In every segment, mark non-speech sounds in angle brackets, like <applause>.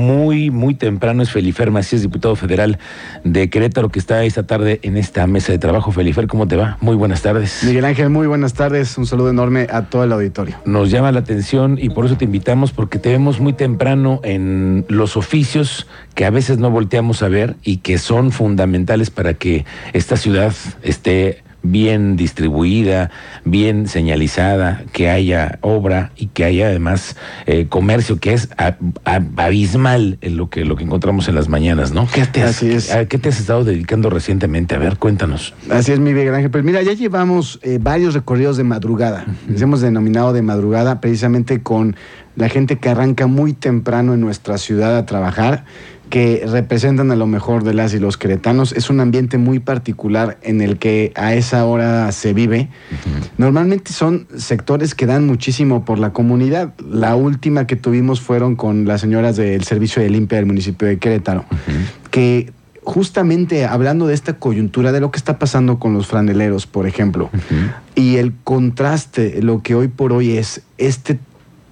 Muy, muy temprano es Felifer Macías, diputado federal de Querétaro, que está esta tarde en esta mesa de trabajo. Felifer, ¿cómo te va? Muy buenas tardes. Miguel Ángel, muy buenas tardes. Un saludo enorme a todo el auditorio. Nos llama la atención y por eso te invitamos, porque te vemos muy temprano en los oficios que a veces no volteamos a ver y que son fundamentales para que esta ciudad esté bien distribuida, bien señalizada, que haya obra y que haya además eh, comercio, que es abismal en lo que, lo que encontramos en las mañanas, ¿no? ¿Qué te, has, ¿A qué te has estado dedicando recientemente? A ver, cuéntanos. Así es, mi Miguel Ángel. Pues mira, ya llevamos eh, varios recorridos de madrugada. Les hemos denominado de madrugada precisamente con la gente que arranca muy temprano en nuestra ciudad a trabajar que representan a lo mejor de las y los queretanos. Es un ambiente muy particular en el que a esa hora se vive. Normalmente son sectores que dan muchísimo por la comunidad. La última que tuvimos fueron con las señoras del Servicio de Limpia del municipio de Querétaro, que justamente hablando de esta coyuntura, de lo que está pasando con los franeleros, por ejemplo, y el contraste, lo que hoy por hoy es este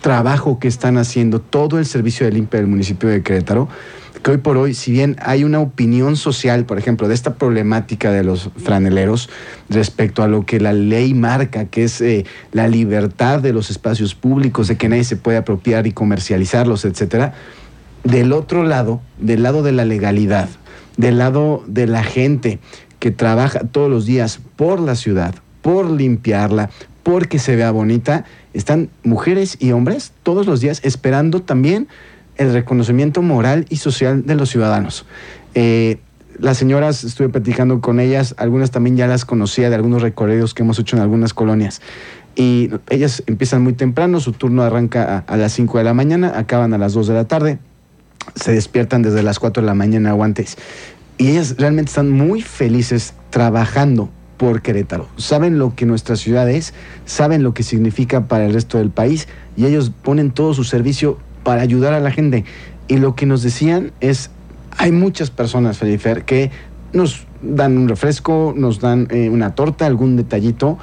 trabajo que están haciendo todo el servicio de limpia del municipio de Querétaro, que hoy por hoy, si bien hay una opinión social, por ejemplo, de esta problemática de los franeleros respecto a lo que la ley marca, que es eh, la libertad de los espacios públicos, de que nadie se puede apropiar y comercializarlos, etcétera, del otro lado, del lado de la legalidad, del lado de la gente que trabaja todos los días por la ciudad, por limpiarla, porque se vea bonita, están mujeres y hombres todos los días esperando también el reconocimiento moral y social de los ciudadanos. Eh, las señoras, estuve platicando con ellas, algunas también ya las conocía de algunos recorridos que hemos hecho en algunas colonias. Y ellas empiezan muy temprano, su turno arranca a, las 5 de la mañana, acaban a las 2 de la tarde, se despiertan desde las 4 de la mañana o antes. Y ellas realmente están muy felices trabajando por Querétaro. Saben lo que nuestra ciudad es, saben lo que significa para el resto del país y ellos ponen todo su servicio para ayudar a la gente. Y lo que nos decían es, hay muchas personas, Felifer, que nos dan un refresco, nos dan eh, una torta, algún detallito.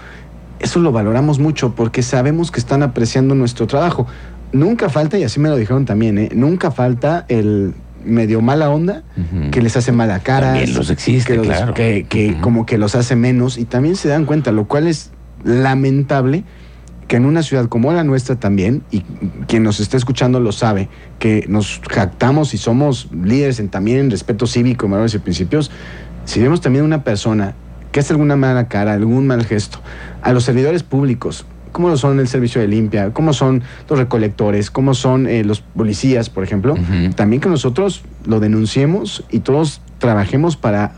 Eso lo valoramos mucho porque sabemos que están apreciando nuestro trabajo. Nunca falta, y así me lo dijeron también, ¿eh? nunca falta el medio mala onda que les hace mala cara. También los existe, claro. Que, como que los hace menos y también se dan cuenta, lo cual es lamentable que en una ciudad como la nuestra también, y quien nos está escuchando lo sabe, que nos jactamos y somos líderes en, también en respeto cívico, valores y principios, si vemos también una persona que hace alguna mala cara, algún mal gesto, a los servidores públicos, como lo son el servicio de limpia, como son los recolectores, como son eh, los policías, por ejemplo, también que nosotros lo denunciemos y todos trabajemos para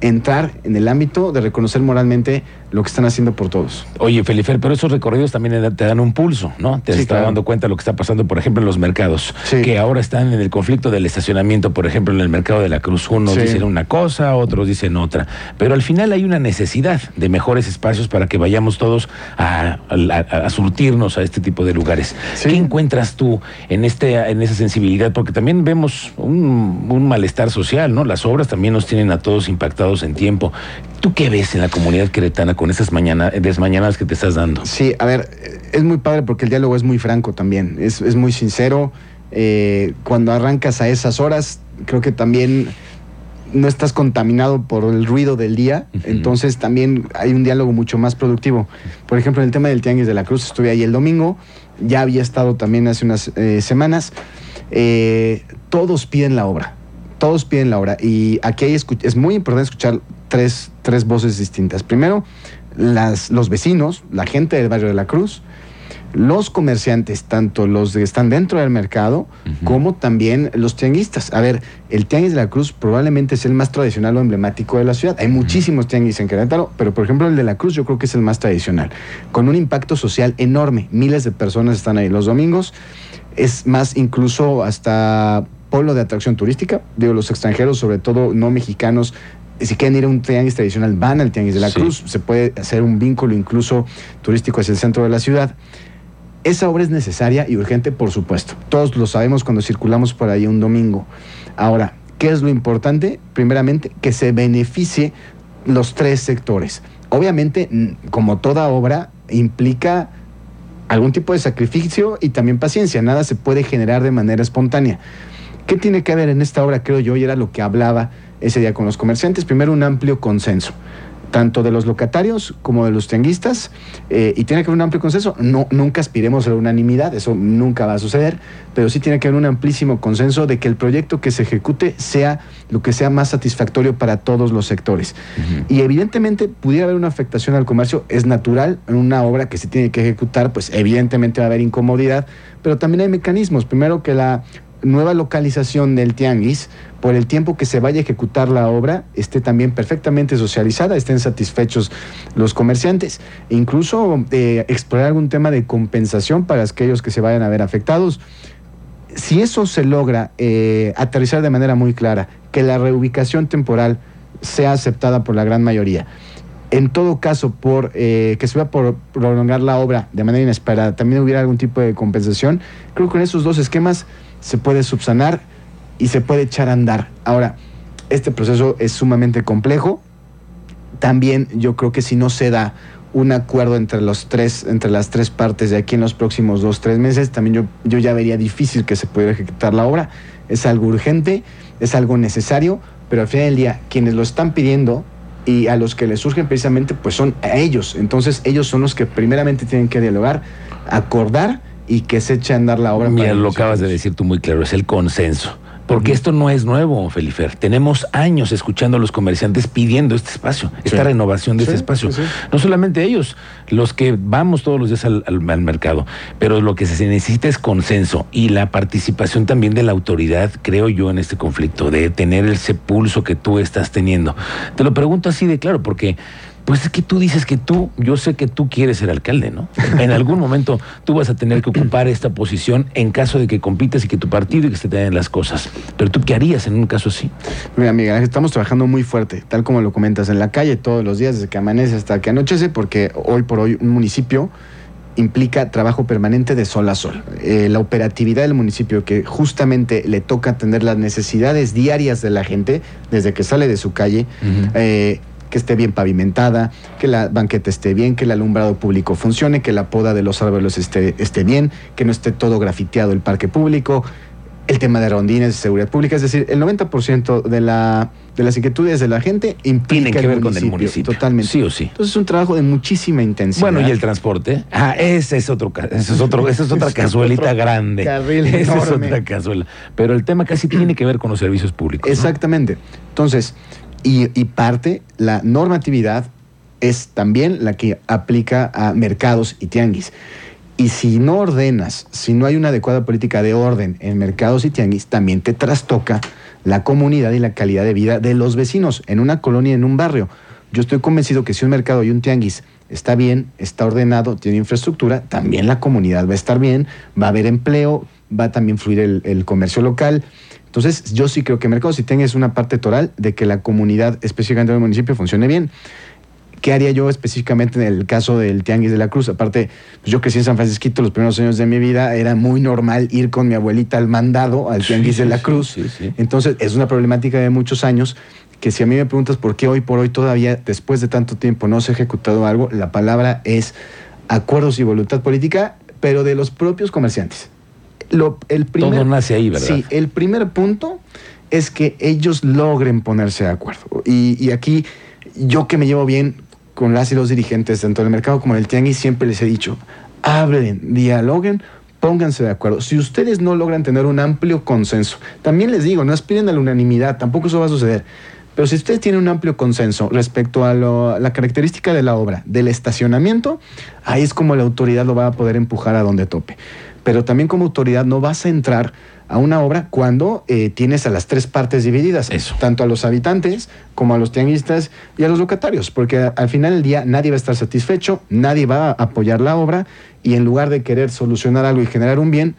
entrar en el ámbito de reconocer moralmente lo que están haciendo por todos. Oye, Felifer, pero esos recorridos también te dan un pulso, ¿no? Te estás dando cuenta de lo que está pasando, por ejemplo, en los mercados, que ahora están en el conflicto del estacionamiento, por ejemplo, en el mercado de la Cruz. Unos dicen una cosa, otros dicen otra. Pero al final hay una necesidad de mejores espacios para que vayamos todos a, surtirnos a este tipo de lugares. ¿Qué encuentras tú en, este, en esa sensibilidad? Porque también vemos un, un malestar social, ¿no? Las obras también nos tienen a todos impactados en tiempo. ¿Tú qué ves en la comunidad queretana con esas mañanas, desmañanadas que te estás dando? Sí, a ver, es muy padre porque el diálogo es muy franco también, es, muy sincero. Eh, cuando arrancas a esas horas, creo que también no estás contaminado por el ruido del día, entonces también hay un diálogo mucho más productivo. Por ejemplo, en el tema del Tianguis de la Cruz, estuve ahí el domingo, ya había estado también hace unas eh, semanas. Eh, todos piden la obra, todos piden la obra, y aquí hay es muy importante escuchar tres, tres voces distintas. Primero, las, los vecinos, la gente del barrio de la Cruz, los comerciantes, tanto los que están dentro del mercado como también los tianguistas. A ver, el tianguis de la Cruz probablemente es el más tradicional o emblemático de la ciudad. Hay muchísimos tianguis en Querétaro, pero por ejemplo el de la Cruz yo creo que es el más tradicional, con un impacto social enorme. Miles de personas están ahí los domingos. Es más, incluso hasta pueblo de atracción turística. Digo, los extranjeros, sobre todo no mexicanos, si quieren ir a un tianguis tradicional, van al tianguis de la Cruz. Se puede hacer un vínculo incluso turístico hacia el centro de la ciudad. Esa obra es necesaria y urgente, por supuesto. Todos lo sabemos cuando circulamos por ahí un domingo. Ahora, ¿qué es lo importante? Primeramente, que se beneficie los tres sectores. Obviamente, como toda obra, implica algún tipo de sacrificio y también paciencia. Nada se puede generar de manera espontánea. ¿Qué tiene que haber en esta obra, creo yo, y era lo que hablaba ese día con los comerciantes? Primero, un amplio consenso tanto de los locatarios como de los tianguistas, eh, y tiene que haber un amplio consenso. No, nunca aspiremos a la unanimidad, eso nunca va a suceder, pero sí tiene que haber un amplísimo consenso de que el proyecto que se ejecute sea lo que sea más satisfactorio para todos los sectores. Y evidentemente pudiera haber una afectación al comercio, es natural, en una obra que se tiene que ejecutar, pues evidentemente va a haber incomodidad, pero también hay mecanismos. Primero que la nueva localización del tianguis, por el tiempo que se vaya a ejecutar la obra, esté también perfectamente socializada, estén satisfechos los comerciantes. Incluso eh, explorar algún tema de compensación para aquellos que se vayan a ver afectados. Si eso se logra eh, aterrizar de manera muy clara, que la reubicación temporal sea aceptada por la gran mayoría, en todo caso, por eh, que se vaya por prolongar la obra de manera inesperada, también hubiera algún tipo de compensación, creo que con esos dos esquemas se puede subsanar y se puede echar a andar. Ahora, este proceso es sumamente complejo. También yo creo que si no se da un acuerdo entre los tres, entre las tres partes de aquí en los próximos dos, tres meses, también yo, yo ya vería difícil que se pudiera ejecutar la obra. Es algo urgente, es algo necesario, pero al final del día, quienes lo están pidiendo y a los que les surgen precisamente, pues son a ellos. Entonces, ellos son los que primeramente tienen que dialogar, acordar y que se eche a andar la obra. Mira, lo acabas de decir tú muy claro, es el consenso. Porque esto no es nuevo, Felifer. Tenemos años escuchando a los comerciantes pidiendo este espacio, esta renovación de este espacio. no solamente ellos, los que vamos todos los días al, al, mercado, pero lo que se necesita es consenso y la participación también de la autoridad, creo yo, en este conflicto, de tener ese pulso que tú estás teniendo. Te lo pregunto así de claro, porque pues es que tú dices que tú, yo sé que tú quieres ser alcalde, ¿no? En algún momento tú vas a tener que ocupar esta posición en caso de que compitas y que tu partido y que se te den las cosas. Pero tú, ¿qué harías en un caso así? Mira, amiga, estamos trabajando muy fuerte, tal como lo comentas, en la calle todos los días, desde que amanece hasta que anochece, porque hoy por hoy un municipio implica trabajo permanente de sol a sol. Eh, la operatividad del municipio que justamente le toca atender las necesidades diarias de la gente desde que sale de su calle, que esté bien pavimentada, que la banqueta esté bien, que el alumbrado público funcione, que la poda de los árboles esté, esté bien, que no esté todo grafiteado el parque público, el tema de rondines, de seguridad pública, es decir, el 90% de, la, de las inquietudes de la gente tienen que ver con el municipio. Totalmente. Sí o sí. Entonces es un trabajo de muchísima intensidad. Bueno, y el transporte. Ah, ese es otro, ese es otro, esa es otra <laughs> cazuelita grande. esa es otra cazuela. Pero el tema casi tiene que ver con los servicios públicos. Exactamente. Entonces, y, parte, la normatividad es también la que aplica a mercados y tianguis. Y si no ordenas, si no hay una adecuada política de orden en mercados y tianguis, también te trastoca la comunidad y la calidad de vida de los vecinos en una colonia, en un barrio. Yo estoy convencido que si un mercado y un tianguis está bien, está ordenado, tiene infraestructura, también la comunidad va a estar bien, va a haber empleo, va a también fluir el, el comercio local. Entonces, yo sí creo que Mercado si es una parte toral de que la comunidad, específicamente del municipio, funcione bien. ¿Qué haría yo específicamente en el caso del Tianguis de la Cruz? Aparte, pues yo crecí en San Francisquito los primeros años de mi vida, era muy normal ir con mi abuelita al mandado, al Tianguis de la Cruz. Entonces, es una problemática de muchos años que si a mí me preguntas por qué hoy por hoy todavía, después de tanto tiempo, no se ha ejecutado algo, la palabra es acuerdos y voluntad política, pero de los propios comerciantes el primer, Todo nace ahí, ¿verdad? Sí, el primer punto es que ellos logren ponerse de acuerdo. Y, aquí, yo que me llevo bien con las y los dirigentes, tanto del mercado como del tianguis, siempre les he dicho, hablen, dialoguen, pónganse de acuerdo. Si ustedes no logran tener un amplio consenso, también les digo, no aspiren a la unanimidad, tampoco eso va a suceder. Pero si ustedes tienen un amplio consenso respecto a la característica de la obra, del estacionamiento, ahí es como la autoridad lo va a poder empujar a donde tope pero también como autoridad no vas a entrar a una obra cuando eh, tienes a las tres partes divididas, tanto a los habitantes como a los tianguistas y a los locatarios, porque al final del día nadie va a estar satisfecho, nadie va a apoyar la obra y en lugar de querer solucionar algo y generar un bien,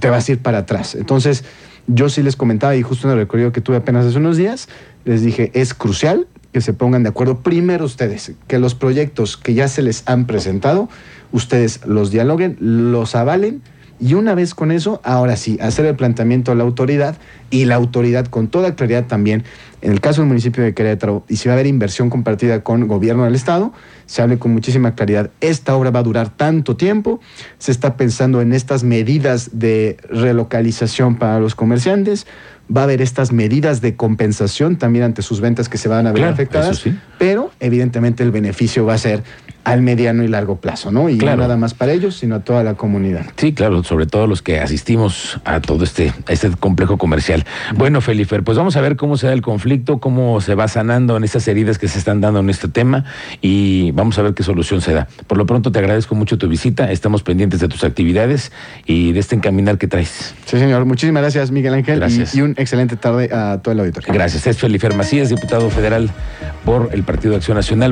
te vas a ir para atrás. Entonces, yo sí les comentaba y justo en el recorrido que tuve apenas hace unos días, les dije, es crucial que se pongan de acuerdo primero ustedes, que los proyectos que ya se les han presentado, ustedes los dialoguen, los avalen, Y una vez con eso, ahora sí, hacer el planteamiento a la autoridad y la autoridad con toda claridad también, en el caso del municipio de Querétaro, y si va a haber inversión compartida con gobierno del Estado, se hable con muchísima claridad. Esta obra va a durar tanto tiempo, se está pensando en estas medidas de relocalización para los comerciantes, va a haber estas medidas de compensación también ante sus ventas que se van a ver afectadas, pero evidentemente el beneficio va a ser al mediano y largo plazo, ¿no? Y no nada más para ellos, sino a toda la comunidad. Sí, claro, sobre todo los que asistimos a todo este, este complejo comercial. Bueno, Felipe, pues vamos a ver cómo se da el conflicto, cómo se va sanando en estas heridas que se están dando en este tema y vamos a ver qué solución se da. Por lo pronto te agradezco mucho tu visita, estamos pendientes de tus actividades y de este encaminar que traes. Sí, señor. Muchísimas gracias, Miguel Ángel. Gracias. Y, un excelente tarde a todo el auditorio. Gracias. Es Felipe Macías, diputado federal por el Partido de Acción Nacional.